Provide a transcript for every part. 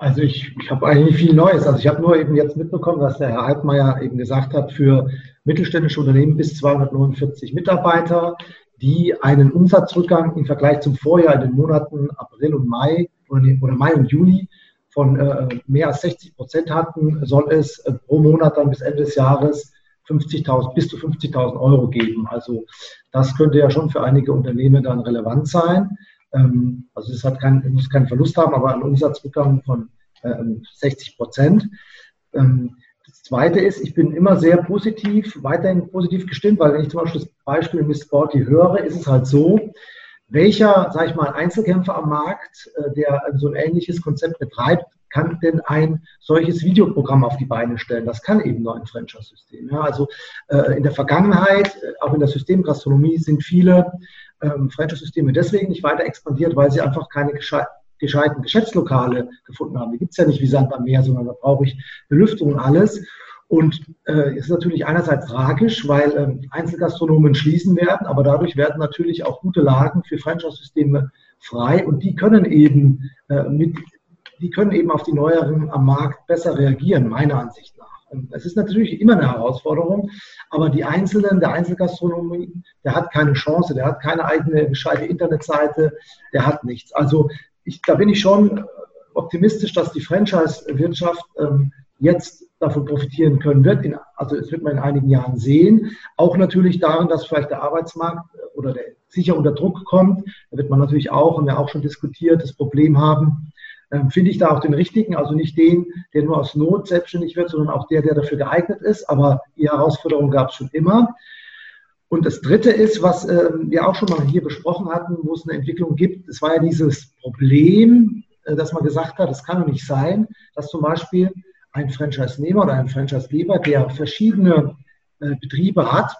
Also ich, ich habe eigentlich viel Neues. Also ich habe nur eben jetzt mitbekommen, dass der Herr Altmaier eben gesagt hat, für mittelständische Unternehmen bis 249 Mitarbeiter, die einen Umsatzrückgang im Vergleich zum Vorjahr in den Monaten April und Mai oder, oder Mai und Juni von äh, mehr als 60 Prozent hatten, soll es äh, pro Monat dann bis Ende des Jahres 50.000 bis zu 50.000 Euro geben. Also das könnte ja schon für einige Unternehmen dann relevant sein. Ähm, also es hat kein, muss keinen Verlust haben, aber ein Umsatzrückgang von 60 ähm, Prozent. Ähm, das Zweite ist, ich bin immer sehr positiv, weiterhin positiv gestimmt, weil wenn ich zum Beispiel das Beispiel Miss Sporty höre, ist es halt so, welcher, sage ich mal, Einzelkämpfer am Markt, äh, der so ein ähnliches Konzept betreibt, kann denn ein solches Videoprogramm auf die Beine stellen? Das kann eben nur ein Franchise-System. Ja, also äh, in der Vergangenheit, äh, auch in der Systemgastronomie, sind viele ähm, Franchise-Systeme deswegen nicht weiter expandiert, weil sie einfach keine gescheiten Geschäftslokale gefunden haben. Die gibt es ja nicht wie Sand am Meer, sondern da brauche ich Belüftung und alles. Und äh, ist natürlich einerseits tragisch, weil ähm, Einzelgastronomen schließen werden, aber dadurch werden natürlich auch gute Lagen für Franchise-Systeme frei und die können eben äh, mit, die können eben auf die neueren am Markt besser reagieren, meiner Ansicht nach. Es ist natürlich immer eine Herausforderung, aber die Einzelnen, der Einzelgastronomie, der hat keine Chance, der hat keine eigene gescheite Internetseite, der hat nichts. Also ich, da bin ich schon optimistisch, dass die Franchise-Wirtschaft ähm, jetzt davon profitieren können wird. In, also es wird man in einigen Jahren sehen. Auch natürlich darin, dass vielleicht der Arbeitsmarkt oder der sicher unter Druck kommt. Da wird man natürlich auch, haben wir auch schon diskutiert, das Problem haben, ähm, finde ich da auch den richtigen, also nicht den, der nur aus Not selbstständig wird, sondern auch der, der dafür geeignet ist. Aber die Herausforderung gab es schon immer. Und das Dritte ist, was äh, wir auch schon mal hier besprochen hatten, wo es eine Entwicklung gibt, es war ja dieses Problem, äh, dass man gesagt hat, es kann doch nicht sein, dass zum Beispiel ein Franchise-Nehmer oder ein Franchise-Geber, der verschiedene äh, Betriebe hat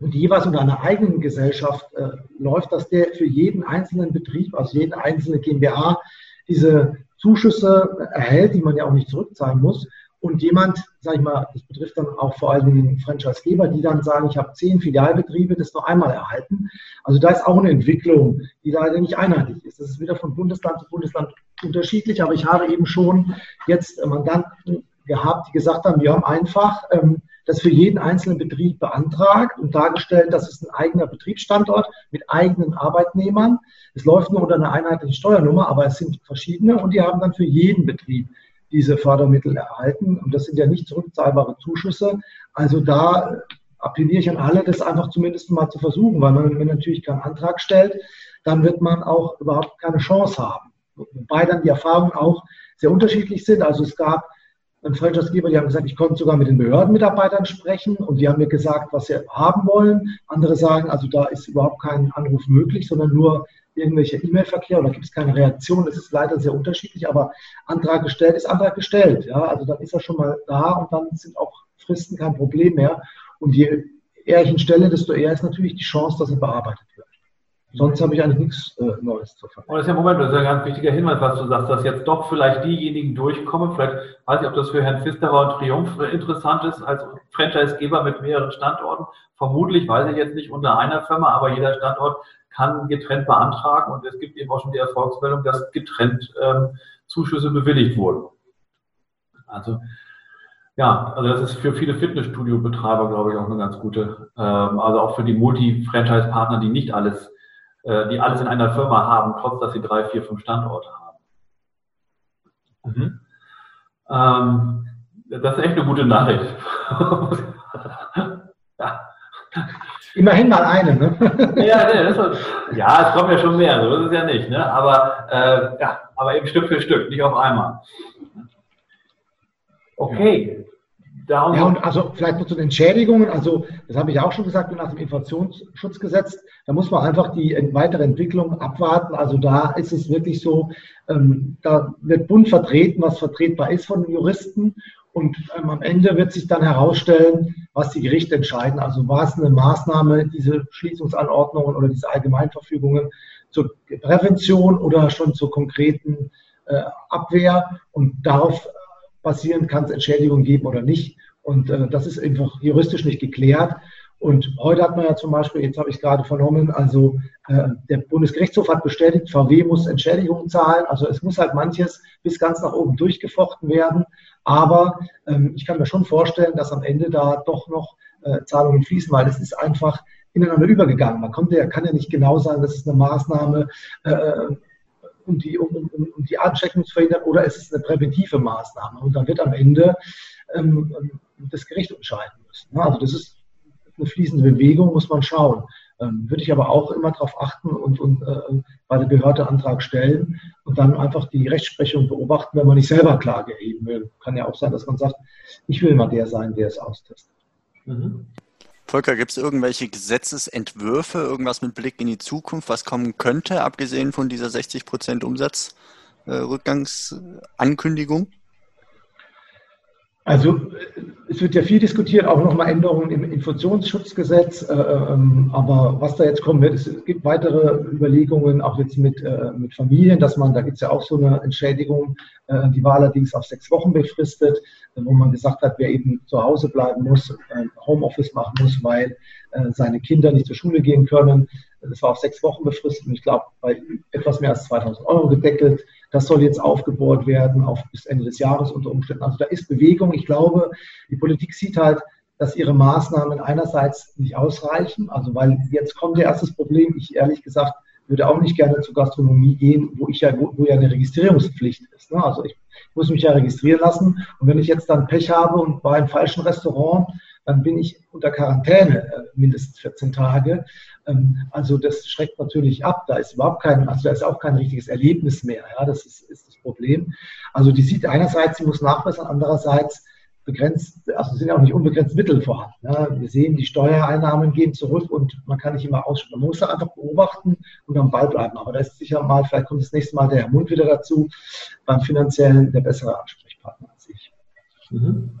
und jeweils unter einer eigenen Gesellschaft äh, läuft, dass der für jeden einzelnen Betrieb, also jeden einzelne GmbH, diese Zuschüsse erhält, die man ja auch nicht zurückzahlen muss und jemand, sage ich mal, das betrifft dann auch vor allen Dingen Franchisegeber, die dann sagen, ich habe zehn Filialbetriebe, das nur einmal erhalten. Also da ist auch eine Entwicklung, die leider nicht einheitlich ist. Das ist wieder von Bundesland zu Bundesland unterschiedlich, aber ich habe eben schon jetzt Mandanten gehabt, die gesagt haben, wir haben einfach ähm, das für jeden einzelnen Betrieb beantragt und dargestellt, das ist ein eigener Betriebsstandort mit eigenen Arbeitnehmern. Es läuft nur unter einer einheitlichen Steuernummer, aber es sind verschiedene und die haben dann für jeden Betrieb diese Fördermittel erhalten. Und das sind ja nicht zurückzahlbare Zuschüsse. Also da appelliere ich an alle, das einfach zumindest mal zu versuchen, weil man, wenn man natürlich keinen Antrag stellt, dann wird man auch überhaupt keine Chance haben. Wobei dann die Erfahrungen auch sehr unterschiedlich sind. Also es gab einen Franchisegeber, die haben gesagt, ich konnte sogar mit den Behördenmitarbeitern sprechen und die haben mir gesagt, was sie haben wollen. Andere sagen, also da ist überhaupt kein Anruf möglich, sondern nur irgendwelcher E-Mail-Verkehr oder gibt es keine Reaktion. Das ist leider sehr unterschiedlich, aber Antrag gestellt ist Antrag gestellt. Ja, also dann ist er schon mal da und dann sind auch Fristen kein Problem mehr. Und je eher ich ihn stelle, desto eher ist natürlich die Chance, dass er bearbeitet wird. Sonst habe ich eigentlich nichts äh, Neues zu verraten. Und das ist ja Moment, das ist ein ganz wichtiger Hinweis, was du sagst, dass jetzt doch vielleicht diejenigen durchkommen. Vielleicht weiß ich, ob das für Herrn Pfisterer und Triumph interessant ist, als Franchisegeber mit mehreren Standorten. Vermutlich, weiß ich jetzt nicht unter einer Firma, aber jeder Standort kann getrennt beantragen und es gibt eben auch schon die Erfolgsmeldung, dass getrennt ähm, Zuschüsse bewilligt wurden. Also ja, also das ist für viele Fitnessstudio-Betreiber, glaube ich, auch eine ganz gute, ähm, also auch für die Multi-Franchise-Partner, die nicht alles, äh, die alles in einer Firma haben, trotz dass sie drei, vier, fünf Standorte haben. Mhm. Ähm, das ist echt eine gute Nachricht. ja. Immerhin mal eine, ne? ja, nee, ist, ja, es kommen ja schon mehr, so ist es ja nicht, ne? Aber, äh, ja, aber eben Stück für Stück, nicht auf einmal. Okay. Ja, und also vielleicht noch zu den Entschädigungen. Also, das habe ich auch schon gesagt, nach dem Inflationsschutzgesetz, da muss man einfach die weitere Entwicklung abwarten. Also, da ist es wirklich so, ähm, da wird bunt vertreten, was vertretbar ist von den Juristen. Und ähm, am Ende wird sich dann herausstellen, was die Gerichte entscheiden. Also war es eine Maßnahme, diese Schließungsanordnungen oder diese Allgemeinverfügungen zur Prävention oder schon zur konkreten äh, Abwehr. Und darauf basierend kann es Entschädigungen geben oder nicht. Und äh, das ist einfach juristisch nicht geklärt. Und heute hat man ja zum Beispiel, jetzt habe ich gerade vernommen, also äh, der Bundesgerichtshof hat bestätigt, VW muss Entschädigungen zahlen. Also es muss halt manches bis ganz nach oben durchgefochten werden. Aber ähm, ich kann mir schon vorstellen, dass am Ende da doch noch äh, Zahlungen fließen, weil es ist einfach ineinander übergegangen. Man konnte ja, kann ja nicht genau sagen, das ist eine Maßnahme, äh, um die, um, um, um die Ansteckung zu verhindern oder es ist eine präventive Maßnahme. Und dann wird am Ende ähm, das Gericht entscheiden müssen. Also das ist eine fließende Bewegung, muss man schauen. Ähm, würde ich aber auch immer darauf achten und, und äh, bei der Behörde Antrag stellen und dann einfach die Rechtsprechung beobachten, wenn man nicht selber Klage erheben will. Kann ja auch sein, dass man sagt, ich will mal der sein, der es austestet. Mhm. Volker, gibt es irgendwelche Gesetzesentwürfe, irgendwas mit Blick in die Zukunft, was kommen könnte, abgesehen von dieser 60% Umsatzrückgangsankündigung? Äh, also es wird ja viel diskutiert, auch nochmal Änderungen im Infektionsschutzgesetz. Äh, ähm, aber was da jetzt kommen wird, es gibt weitere Überlegungen, auch jetzt mit, äh, mit Familien, dass man, da gibt es ja auch so eine Entschädigung, äh, die war allerdings auf sechs Wochen befristet, wo man gesagt hat, wer eben zu Hause bleiben muss, Homeoffice machen muss, weil seine Kinder nicht zur Schule gehen können. Das war auf sechs Wochen befristet und ich glaube bei etwas mehr als 2000 Euro gedeckelt. Das soll jetzt aufgebohrt werden auf bis Ende des Jahres unter Umständen. Also da ist Bewegung. Ich glaube, die Politik sieht halt, dass ihre Maßnahmen einerseits nicht ausreichen, also weil jetzt kommt der erste Problem. Ich ehrlich gesagt würde auch nicht gerne zur Gastronomie gehen, wo ich ja, wo, wo ja eine Registrierungspflicht ist. Ne? Also ich muss mich ja registrieren lassen. Und wenn ich jetzt dann Pech habe und war im falschen Restaurant, dann bin ich unter Quarantäne äh, mindestens 14 Tage. Ähm, also das schreckt natürlich ab. Da ist überhaupt kein, also da ist auch kein richtiges Erlebnis mehr. Ja, das ist, ist das Problem. Also die sieht einerseits, sie muss nachbessern, andererseits begrenzt, also sind ja auch nicht unbegrenzt Mittel vorhanden. Ja. Wir sehen, die Steuereinnahmen gehen zurück und man kann nicht immer ausschütten. Man muss da einfach beobachten und am Ball bleiben. Aber da ist sicher mal, vielleicht kommt das nächste Mal der Herr Mund wieder dazu, beim finanziellen der bessere Ansprechpartner als ich. Mhm.